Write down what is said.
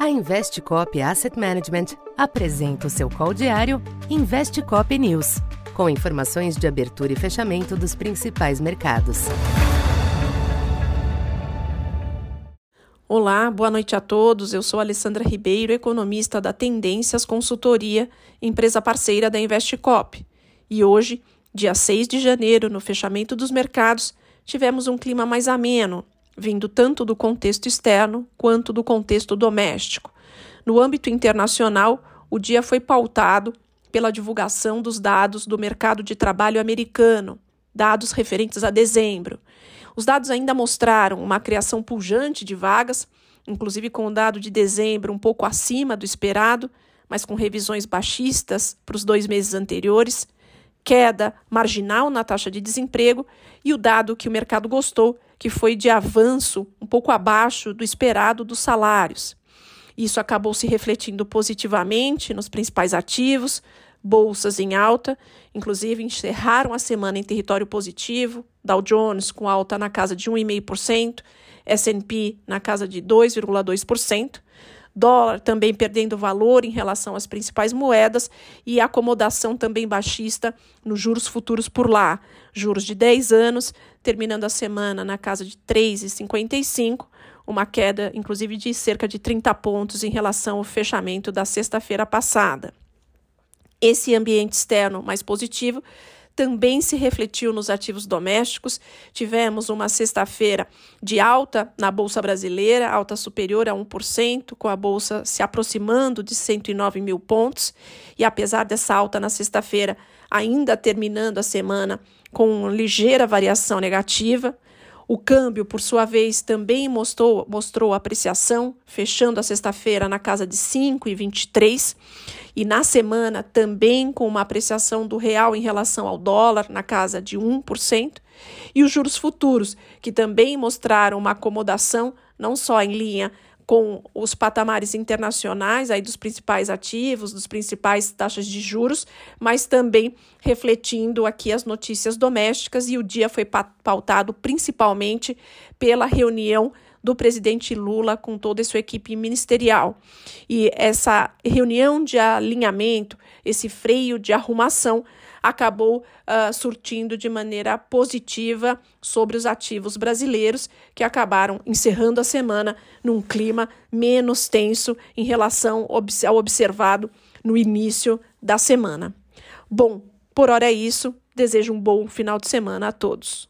A Investcop Asset Management apresenta o seu call diário Investcop News, com informações de abertura e fechamento dos principais mercados. Olá, boa noite a todos. Eu sou Alessandra Ribeiro, economista da Tendências Consultoria, empresa parceira da Investcop. E hoje, dia 6 de janeiro, no fechamento dos mercados, tivemos um clima mais ameno, vindo tanto do contexto externo quanto do contexto doméstico. No âmbito internacional, o dia foi pautado pela divulgação dos dados do mercado de trabalho americano, dados referentes a dezembro. Os dados ainda mostraram uma criação pujante de vagas, inclusive com o dado de dezembro um pouco acima do esperado, mas com revisões baixistas para os dois meses anteriores, queda marginal na taxa de desemprego e o dado que o mercado gostou, que foi de avanço um pouco abaixo do esperado dos salários. Isso acabou se refletindo positivamente nos principais ativos, bolsas em alta, inclusive encerraram a semana em território positivo, Dow Jones com alta na casa de 1,5%, S&P na casa de 2,2%, dólar também perdendo valor em relação às principais moedas e acomodação também baixista nos juros futuros por lá, juros de 10 anos, terminando a semana na casa de 3,55, uma queda inclusive de cerca de 30 pontos em relação ao fechamento da sexta-feira passada. Esse ambiente externo mais positivo também se refletiu nos ativos domésticos. Tivemos uma sexta-feira de alta na Bolsa Brasileira, alta superior a 1%, com a Bolsa se aproximando de 109 mil pontos. E apesar dessa alta na sexta-feira, ainda terminando a semana com ligeira variação negativa. O câmbio, por sua vez, também mostrou, mostrou apreciação, fechando a sexta-feira na casa de 5,23 e na semana também com uma apreciação do real em relação ao dólar na casa de 1%, e os juros futuros, que também mostraram uma acomodação não só em linha com os patamares internacionais aí dos principais ativos, dos principais taxas de juros, mas também refletindo aqui as notícias domésticas e o dia foi pautado principalmente pela reunião do presidente Lula com toda a sua equipe ministerial. E essa reunião de alinhamento, esse freio de arrumação, acabou uh, surtindo de maneira positiva sobre os ativos brasileiros, que acabaram encerrando a semana num clima menos tenso em relação ao observado no início da semana. Bom, por hora é isso. Desejo um bom final de semana a todos.